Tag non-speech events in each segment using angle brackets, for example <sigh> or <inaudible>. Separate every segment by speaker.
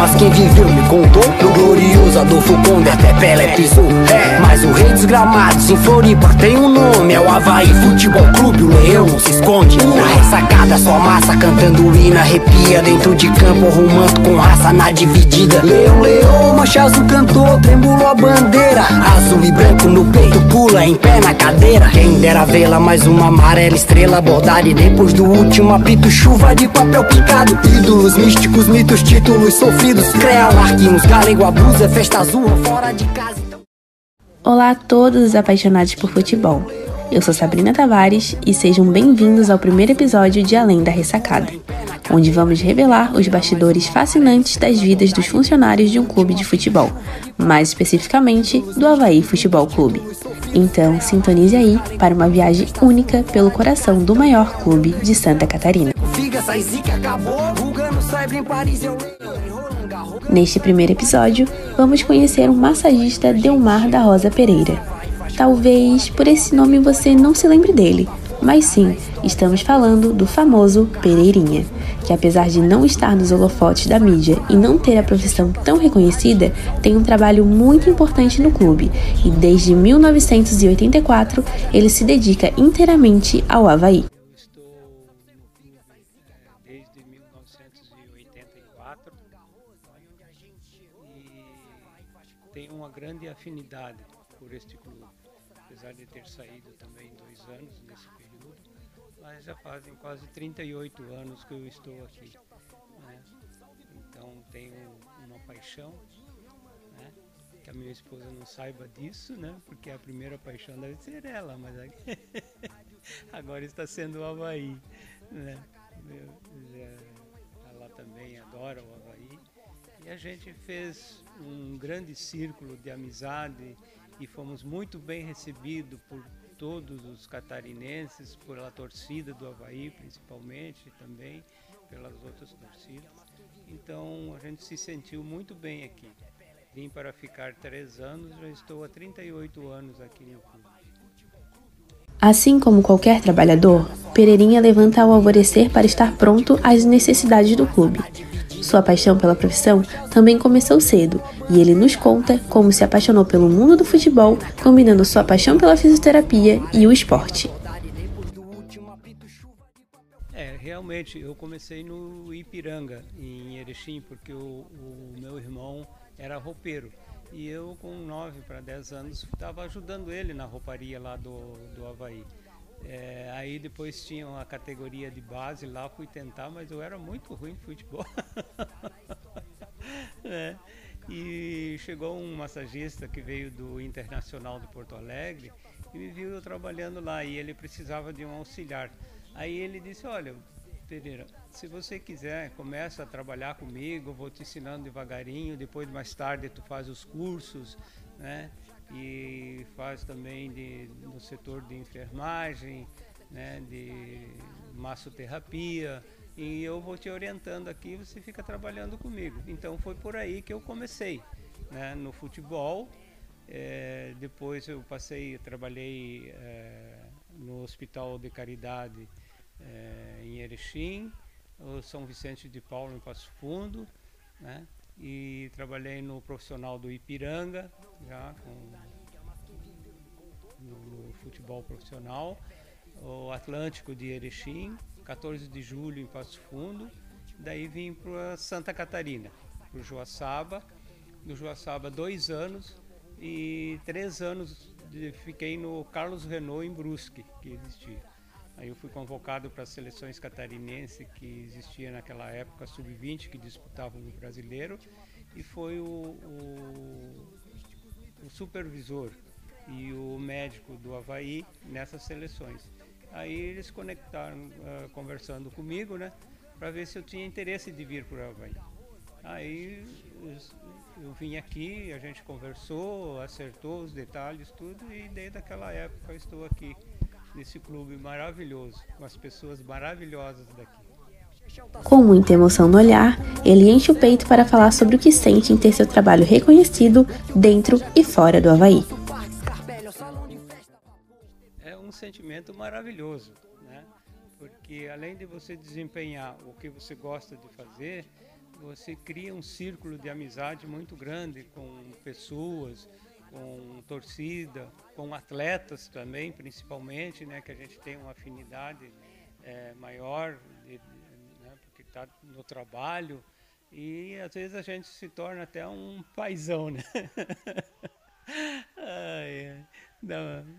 Speaker 1: mas quem viveu me contou No glorioso Adolfo Conde até Pelé pisou. É, mas o rei dos gramados em Floripa tem um nome É o Havaí Futebol Clube, o leão não se esconde. Na ressacada sua massa cantando o hino arrepia Dentro de campo arrumando com raça na dividida. Leão, leão, mancha azul cantou, tremulou a bandeira. Azul e branco no peito, pula em pé na cadeira. Quem dera vê-la mais uma amarela estrela bordada E depois do último apito, chuva de papel picado. Ídolos místicos, mitos, títulos títulos galego, abusa, festa azul, fora de casa. Então...
Speaker 2: Olá a todos os apaixonados por futebol. Eu sou Sabrina Tavares e sejam bem-vindos ao primeiro episódio de Além da Ressacada, onde vamos revelar os bastidores fascinantes das vidas dos funcionários de um clube de futebol, mais especificamente do Havaí Futebol Clube. Então, sintonize aí para uma viagem única pelo coração do maior clube de Santa Catarina. Neste primeiro episódio, vamos conhecer o massagista Delmar da Rosa Pereira. Talvez por esse nome você não se lembre dele, mas sim, estamos falando do famoso Pereirinha, que apesar de não estar nos holofotes da mídia e não ter a profissão tão reconhecida, tem um trabalho muito importante no clube e desde 1984 ele se dedica inteiramente ao Havaí.
Speaker 3: Tenho uma grande afinidade por este clube, apesar de ter saído também dois anos nesse período, mas já fazem quase 38 anos que eu estou aqui. Né? Então tenho uma paixão, né? que a minha esposa não saiba disso, né? porque a primeira paixão deve ser ela, mas <laughs> agora está sendo o Havaí. Né? Ela também adora o Havaí. E a gente fez um grande círculo de amizade e fomos muito bem recebidos por todos os catarinenses, pela torcida do Havaí principalmente também, pelas outras torcidas. Então a gente se sentiu muito bem aqui. Vim para ficar três anos, já estou há 38 anos aqui no clube.
Speaker 2: Assim como qualquer trabalhador, Pereirinha levanta ao alvorecer para estar pronto às necessidades do clube. Sua paixão pela profissão também começou cedo e ele nos conta como se apaixonou pelo mundo do futebol, combinando sua paixão pela fisioterapia e o esporte.
Speaker 3: É, realmente, eu comecei no Ipiranga, em Erechim, porque o, o meu irmão era roupeiro. E eu, com 9 para 10 anos, estava ajudando ele na rouparia lá do, do Havaí. É, aí depois tinha uma categoria de base lá, fui tentar, mas eu era muito ruim de futebol. <laughs> é, e chegou um massagista que veio do Internacional de Porto Alegre e me viu trabalhando lá e ele precisava de um auxiliar. Aí ele disse, olha, Pereira, se você quiser, começa a trabalhar comigo, vou te ensinando devagarinho, depois mais tarde tu faz os cursos, né? E faz também de, no setor de enfermagem, né, de massoterapia, e eu vou te orientando aqui, você fica trabalhando comigo. Então foi por aí que eu comecei, né, no futebol. É, depois eu passei, trabalhei é, no Hospital de Caridade é, em Erechim, São Vicente de Paulo em Passo Fundo, né? E trabalhei no profissional do Ipiranga, já com, no, no futebol profissional, o Atlântico de Erechim, 14 de julho em Passo Fundo, daí vim para Santa Catarina, para o Joaçaba, no Joaçaba dois anos e três anos de, fiquei no Carlos Renault em Brusque, que existia. Aí eu fui convocado para as seleções catarinenses que existia naquela época, sub-20, que disputavam o brasileiro, e foi o, o, o, supervisor e o médico do Havaí nessas seleções. Aí eles conectaram, uh, conversando comigo, né, para ver se eu tinha interesse de vir para o Havaí. Aí eu vim aqui, a gente conversou, acertou os detalhes, tudo, e desde aquela época eu estou aqui nesse clube maravilhoso, com as pessoas maravilhosas daqui.
Speaker 2: Com muita emoção no olhar, ele enche o peito para falar sobre o que sente em ter seu trabalho reconhecido dentro e fora do Havaí.
Speaker 3: É um sentimento maravilhoso, né? Porque além de você desempenhar o que você gosta de fazer, você cria um círculo de amizade muito grande com pessoas, com torcida, com atletas também, principalmente, né, que a gente tem uma afinidade é, maior, de, né, porque está no trabalho, e às vezes a gente se torna até um paizão, né? <laughs>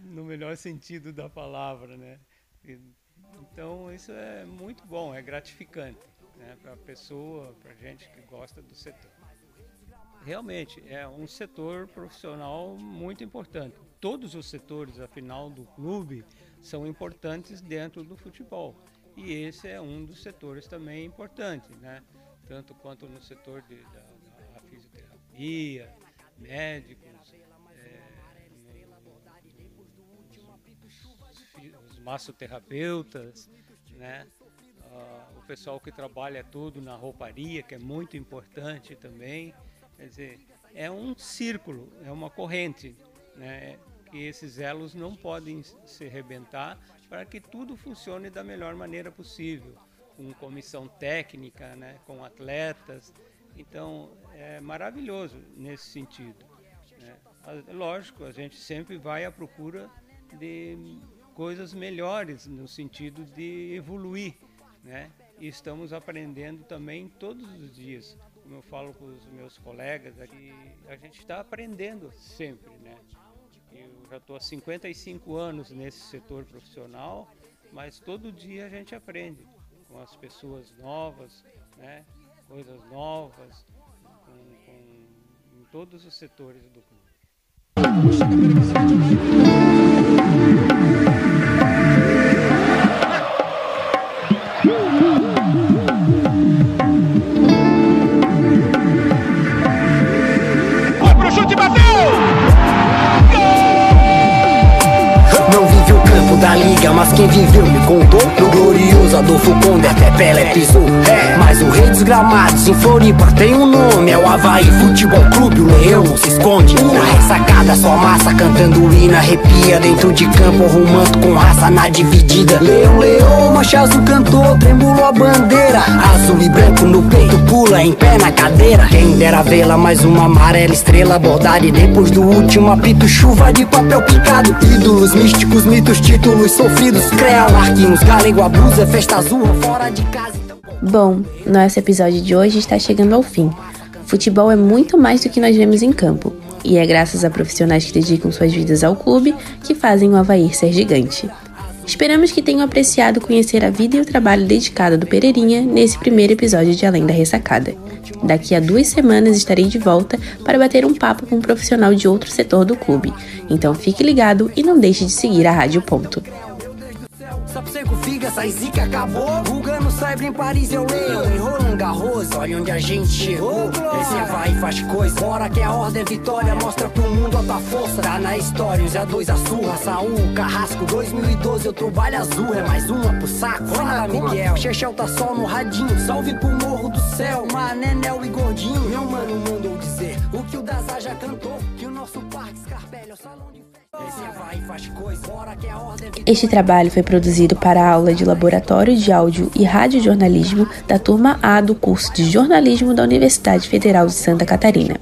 Speaker 3: No melhor sentido da palavra, né? Então isso é muito bom, é gratificante né, para a pessoa, para a gente que gosta do setor. Realmente é um setor profissional muito importante. Todos os setores, afinal, do clube são importantes dentro do futebol. E esse é um dos setores também importante, né? tanto quanto no setor de, da, da fisioterapia, médicos, é, os massoterapeutas, né? Uh, o pessoal que trabalha tudo na rouparia, que é muito importante também. Quer dizer, é um círculo, é uma corrente, né? que esses elos não podem se rebentar para que tudo funcione da melhor maneira possível, com comissão técnica, né? com atletas. Então, é maravilhoso nesse sentido. Né? Lógico, a gente sempre vai à procura de coisas melhores, no sentido de evoluir né? E estamos aprendendo também todos os dias. Como eu falo com os meus colegas aqui, a gente está aprendendo sempre, né? Eu já estou há 55 anos nesse setor profissional, mas todo dia a gente aprende com as pessoas novas, né? Coisas novas, com, com, em todos os setores do clube.
Speaker 1: Da liga, mas quem viveu me contou No glorioso Adolfo Conde até Pelé pisou. É, mas o rei dos gramados em Floripa tem um nome É o Havaí Futebol Clube, o leão não se esconde. Na ressacada sua massa cantando hino Arrepia dentro de campo, arrumando com raça na dividida. Leão, leão, mancha azul cantou, tremulou a bandeira. Azul e branco no peito, pula em pé na cadeira. Quem dera vê-la mais uma amarela estrela bordada E depois do último apito, chuva de papel picado. Ídolos místicos, mitos, títulos títulos sofridos, Galego, Festa Azul, fora de casa. Então...
Speaker 2: Bom, nosso episódio de hoje está chegando ao fim. Futebol é muito mais do que nós vemos em campo, e é graças a profissionais que dedicam suas vidas ao clube que fazem o Havaí ser gigante. Esperamos que tenham apreciado conhecer a vida e o trabalho dedicado do Pereirinha nesse primeiro episódio de Além da Ressacada. Daqui a duas semanas estarei de volta para bater um papo com um profissional de outro setor do clube. Então fique ligado e não deixe de seguir a Rádio Ponto. Essa zica acabou. Rugando cyber em Paris, eu leio. Em Roland Garros, olha onde a gente chegou. Esse vai e faz coisa. Bora que a ordem é vitória. Mostra pro mundo a tua força. Tá na história, os A2 a surra. Saúl, Carrasco, 2012, outro baile azul. É mais uma pro saco. Fala, Miguel. Chechel tá só no radinho. Salve pro morro do céu. Mané, Nel e Gordinho. Meu mano mandou dizer o que o Dazá já cantou. Que o nosso parque Scarpelli é o salão este trabalho foi produzido para a aula de Laboratório de Áudio e Radiojornalismo da turma A do curso de Jornalismo da Universidade Federal de Santa Catarina.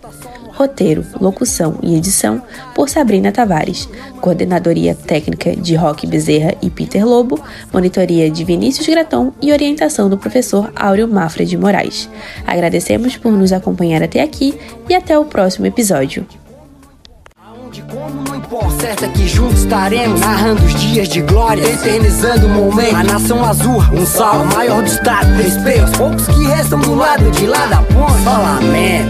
Speaker 2: Roteiro, locução e edição por Sabrina Tavares. Coordenadoria técnica de Roque Bezerra e Peter Lobo. Monitoria de Vinícius Graton e orientação do professor Áureo Mafra de Moraes. Agradecemos por nos acompanhar até aqui e até o próximo episódio
Speaker 1: certa que juntos estaremos narrando os dias de glória, eternizando o momento. A nação azul, um salve maior do estado, respeito aos poucos que restam do lado de lá da ponte. Fala amém.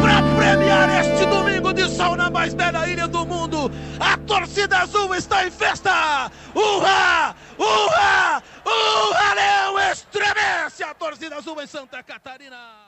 Speaker 4: Pra premiar este domingo de sol na mais bela ilha do mundo, a torcida azul está em festa. Urra! Urra! Urra! Leão estremece a torcida azul em Santa Catarina.